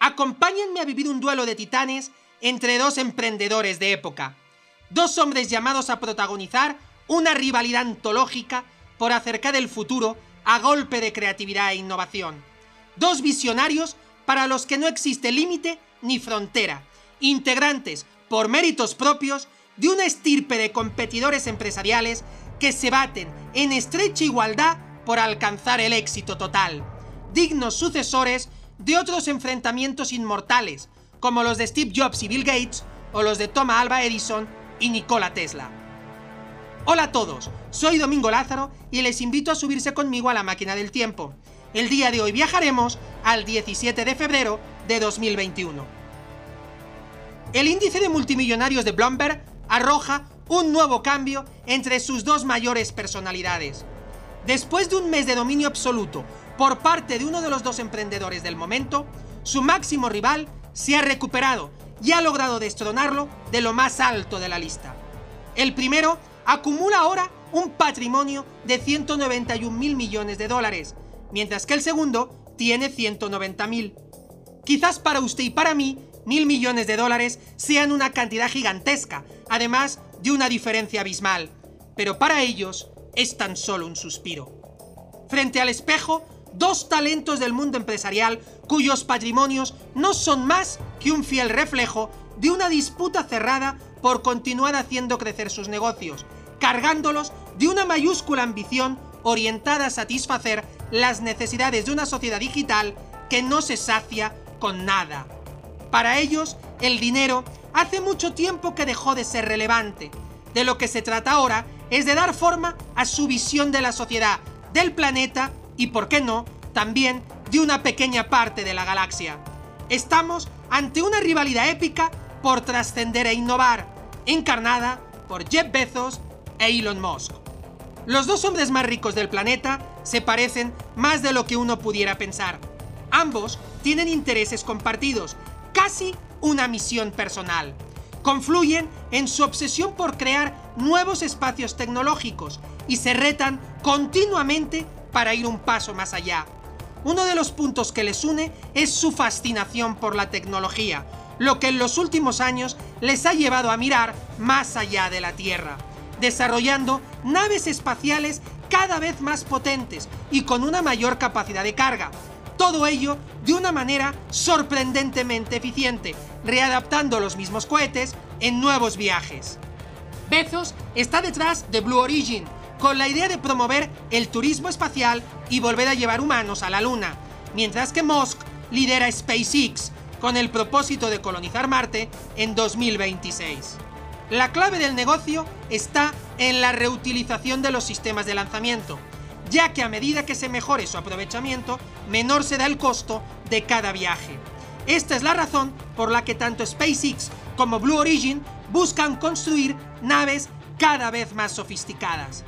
Acompáñenme a vivir un duelo de titanes entre dos emprendedores de época. Dos hombres llamados a protagonizar una rivalidad antológica por acercar el futuro a golpe de creatividad e innovación. Dos visionarios para los que no existe límite ni frontera, integrantes, por méritos propios, de una estirpe de competidores empresariales que se baten en estrecha igualdad por alcanzar el éxito total, dignos sucesores de otros enfrentamientos inmortales, como los de Steve Jobs y Bill Gates, o los de Thomas Alva Edison y Nikola Tesla. Hola a todos, soy Domingo Lázaro y les invito a subirse conmigo a la máquina del tiempo. El día de hoy viajaremos al 17 de febrero de 2021. El índice de multimillonarios de Bloomberg arroja un nuevo cambio entre sus dos mayores personalidades. Después de un mes de dominio absoluto por parte de uno de los dos emprendedores del momento, su máximo rival se ha recuperado y ha logrado destronarlo de lo más alto de la lista. El primero acumula ahora un patrimonio de 191 mil millones de dólares, mientras que el segundo tiene 190 mil. Quizás para usted y para mí, mil millones de dólares sean una cantidad gigantesca, además de una diferencia abismal, pero para ellos es tan solo un suspiro. Frente al espejo, dos talentos del mundo empresarial cuyos patrimonios no son más que un fiel reflejo de una disputa cerrada por continuar haciendo crecer sus negocios, cargándolos de una mayúscula ambición orientada a satisfacer las necesidades de una sociedad digital que no se sacia con nada. Para ellos, el dinero hace mucho tiempo que dejó de ser relevante. De lo que se trata ahora es de dar forma a su visión de la sociedad, del planeta y, por qué no, también de una pequeña parte de la galaxia. Estamos ante una rivalidad épica por trascender e innovar, encarnada por Jeff Bezos e Elon Musk. Los dos hombres más ricos del planeta se parecen más de lo que uno pudiera pensar. Ambos tienen intereses compartidos, casi una misión personal. Confluyen en su obsesión por crear nuevos espacios tecnológicos y se retan continuamente para ir un paso más allá. Uno de los puntos que les une es su fascinación por la tecnología, lo que en los últimos años les ha llevado a mirar más allá de la Tierra, desarrollando naves espaciales cada vez más potentes y con una mayor capacidad de carga. Todo ello de una manera sorprendentemente eficiente, readaptando los mismos cohetes en nuevos viajes. Bezos está detrás de Blue Origin, con la idea de promover el turismo espacial y volver a llevar humanos a la Luna, mientras que Musk lidera SpaceX, con el propósito de colonizar Marte en 2026. La clave del negocio está en la reutilización de los sistemas de lanzamiento, ya que a medida que se mejore su aprovechamiento, menor será el costo de cada viaje. Esta es la razón por la que tanto SpaceX como Blue Origin buscan construir naves cada vez más sofisticadas.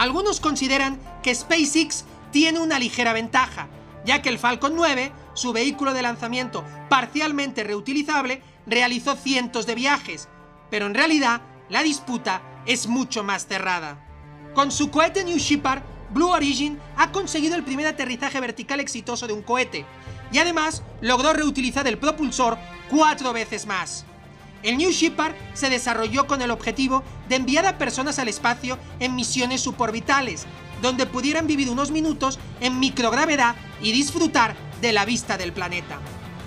Algunos consideran que SpaceX tiene una ligera ventaja, ya que el Falcon 9, su vehículo de lanzamiento parcialmente reutilizable, realizó cientos de viajes, pero en realidad la disputa es mucho más cerrada. Con su cohete New Shepard, Blue Origin ha conseguido el primer aterrizaje vertical exitoso de un cohete, y además logró reutilizar el propulsor cuatro veces más. El New Shepard se desarrolló con el objetivo de enviar a personas al espacio en misiones suborbitales, donde pudieran vivir unos minutos en microgravedad y disfrutar de la vista del planeta.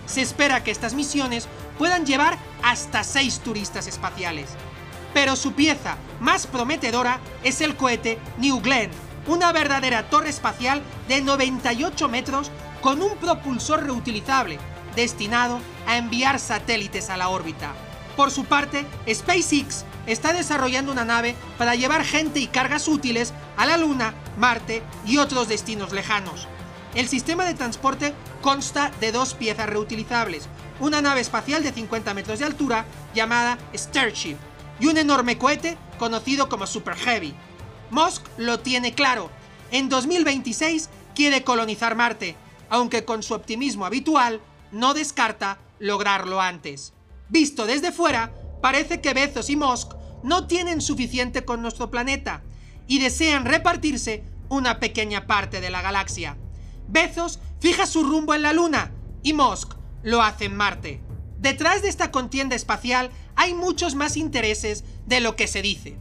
Se espera que estas misiones puedan llevar hasta seis turistas espaciales. Pero su pieza más prometedora es el cohete New Glenn, una verdadera torre espacial de 98 metros con un propulsor reutilizable, destinado a enviar satélites a la órbita. Por su parte, SpaceX está desarrollando una nave para llevar gente y cargas útiles a la Luna, Marte y otros destinos lejanos. El sistema de transporte consta de dos piezas reutilizables, una nave espacial de 50 metros de altura llamada Starship y un enorme cohete conocido como Super Heavy. Musk lo tiene claro, en 2026 quiere colonizar Marte, aunque con su optimismo habitual no descarta lograrlo antes. Visto desde fuera, parece que Bezos y Musk no tienen suficiente con nuestro planeta y desean repartirse una pequeña parte de la galaxia. Bezos fija su rumbo en la Luna y Musk lo hace en Marte. Detrás de esta contienda espacial hay muchos más intereses de lo que se dice.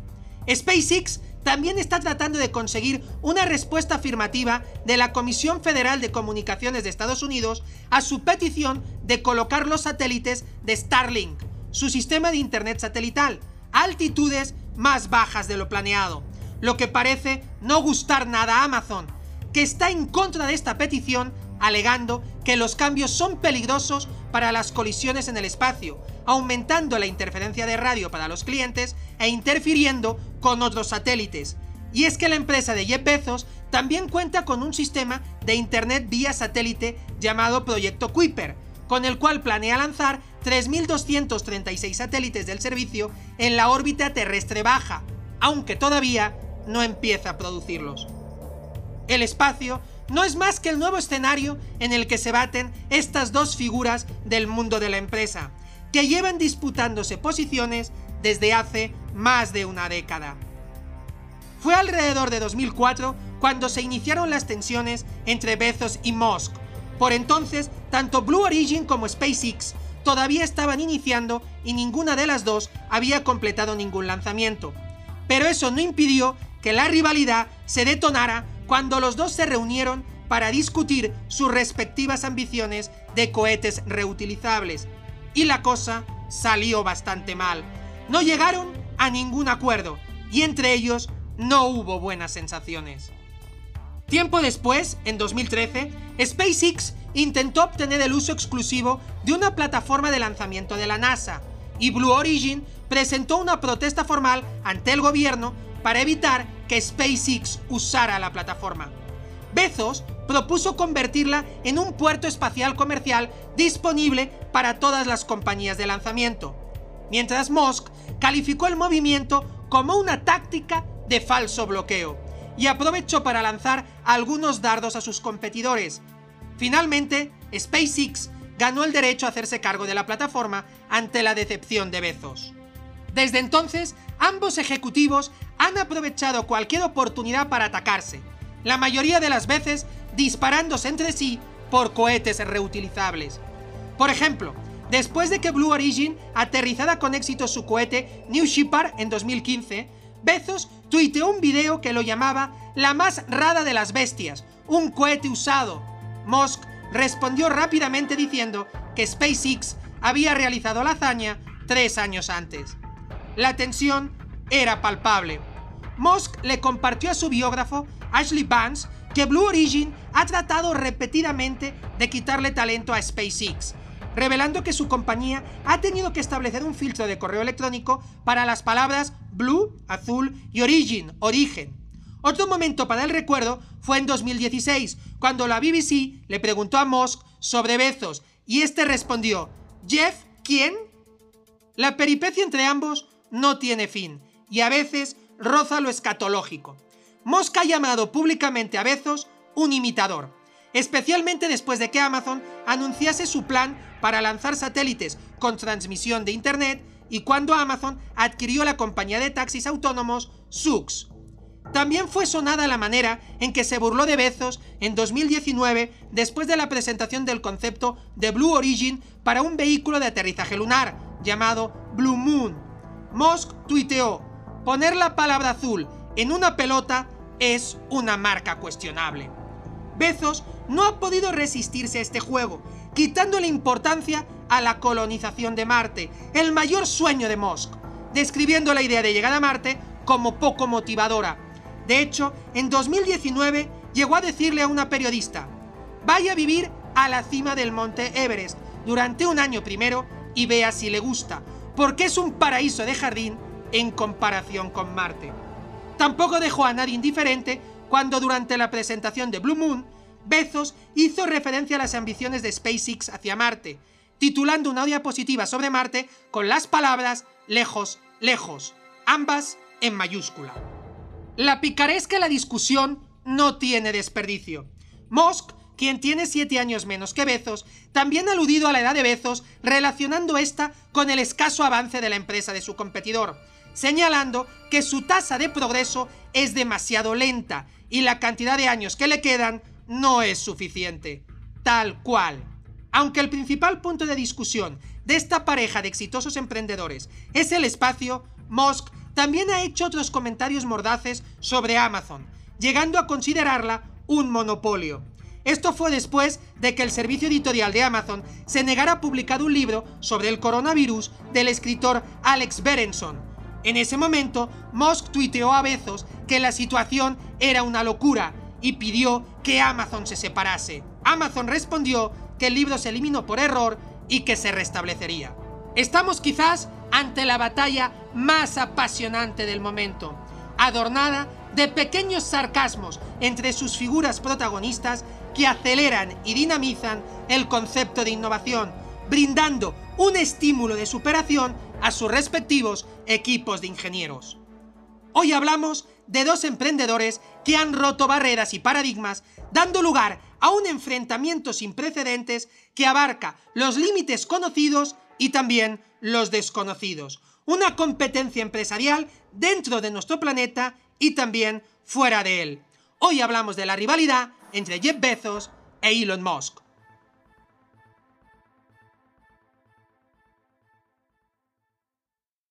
SpaceX también está tratando de conseguir una respuesta afirmativa de la Comisión Federal de Comunicaciones de Estados Unidos a su petición de colocar los satélites de Starlink, su sistema de Internet satelital, a altitudes más bajas de lo planeado, lo que parece no gustar nada a Amazon, que está en contra de esta petición alegando que los cambios son peligrosos para las colisiones en el espacio, aumentando la interferencia de radio para los clientes e interfiriendo con otros satélites. Y es que la empresa de Jeff Bezos también cuenta con un sistema de Internet vía satélite llamado Proyecto Kuiper, con el cual planea lanzar 3.236 satélites del servicio en la órbita terrestre baja, aunque todavía no empieza a producirlos. El espacio no es más que el nuevo escenario en el que se baten estas dos figuras del mundo de la empresa, que llevan disputándose posiciones desde hace más de una década. Fue alrededor de 2004 cuando se iniciaron las tensiones entre Bezos y Musk. Por entonces, tanto Blue Origin como SpaceX todavía estaban iniciando y ninguna de las dos había completado ningún lanzamiento. Pero eso no impidió que la rivalidad se detonara cuando los dos se reunieron para discutir sus respectivas ambiciones de cohetes reutilizables. Y la cosa salió bastante mal. No llegaron a ningún acuerdo y entre ellos no hubo buenas sensaciones. Tiempo después, en 2013, SpaceX intentó obtener el uso exclusivo de una plataforma de lanzamiento de la NASA, y Blue Origin presentó una protesta formal ante el gobierno para evitar que SpaceX usara la plataforma. Bezos propuso convertirla en un puerto espacial comercial disponible para todas las compañías de lanzamiento, mientras Musk calificó el movimiento como una táctica de falso bloqueo y aprovechó para lanzar algunos dardos a sus competidores. Finalmente, SpaceX ganó el derecho a hacerse cargo de la plataforma ante la decepción de Bezos. Desde entonces, ambos ejecutivos han aprovechado cualquier oportunidad para atacarse, la mayoría de las veces disparándose entre sí por cohetes reutilizables. Por ejemplo, después de que Blue Origin aterrizara con éxito su cohete New Shepard en 2015, Bezos tuiteó un video que lo llamaba la más rara de las bestias, un cohete usado. Musk respondió rápidamente diciendo que SpaceX había realizado la hazaña tres años antes. La tensión era palpable. Musk le compartió a su biógrafo, Ashley Vance, que Blue Origin ha tratado repetidamente de quitarle talento a SpaceX, revelando que su compañía ha tenido que establecer un filtro de correo electrónico para las palabras Blue, azul y Origin, origen. Otro momento para el recuerdo fue en 2016, cuando la BBC le preguntó a Musk sobre Bezos y este respondió, ¿Jeff quién? La peripecia entre ambos no tiene fin y a veces roza lo escatológico. Mosca ha llamado públicamente a Bezos un imitador, especialmente después de que Amazon anunciase su plan para lanzar satélites con transmisión de Internet y cuando Amazon adquirió la compañía de taxis autónomos Sux. También fue sonada la manera en que se burló de Bezos en 2019 después de la presentación del concepto de Blue Origin para un vehículo de aterrizaje lunar llamado Blue Moon Musk tuiteó, poner la palabra azul en una pelota es una marca cuestionable. Bezos no ha podido resistirse a este juego, quitándole importancia a la colonización de Marte, el mayor sueño de Musk, describiendo la idea de llegar a Marte como poco motivadora. De hecho, en 2019 llegó a decirle a una periodista, vaya a vivir a la cima del monte Everest durante un año primero y vea si le gusta, porque es un paraíso de jardín en comparación con Marte. Tampoco dejó a nadie indiferente cuando durante la presentación de Blue Moon, Bezos hizo referencia a las ambiciones de SpaceX hacia Marte, titulando una diapositiva sobre Marte con las palabras lejos, lejos, ambas en mayúscula. La picaresca la discusión no tiene desperdicio. Musk quien tiene 7 años menos que Bezos, también ha aludido a la edad de Bezos, relacionando esta con el escaso avance de la empresa de su competidor, señalando que su tasa de progreso es demasiado lenta y la cantidad de años que le quedan no es suficiente. Tal cual. Aunque el principal punto de discusión de esta pareja de exitosos emprendedores es el espacio, Musk también ha hecho otros comentarios mordaces sobre Amazon, llegando a considerarla un monopolio. Esto fue después de que el servicio editorial de Amazon se negara a publicar un libro sobre el coronavirus del escritor Alex Berenson. En ese momento, Musk tuiteó a Bezos que la situación era una locura y pidió que Amazon se separase. Amazon respondió que el libro se eliminó por error y que se restablecería. Estamos quizás ante la batalla más apasionante del momento, adornada de pequeños sarcasmos entre sus figuras protagonistas que aceleran y dinamizan el concepto de innovación, brindando un estímulo de superación a sus respectivos equipos de ingenieros. Hoy hablamos de dos emprendedores que han roto barreras y paradigmas, dando lugar a un enfrentamiento sin precedentes que abarca los límites conocidos y también los desconocidos. Una competencia empresarial dentro de nuestro planeta y también fuera de él. Hoy hablamos de la rivalidad entre Jeff Bezos e Elon Musk.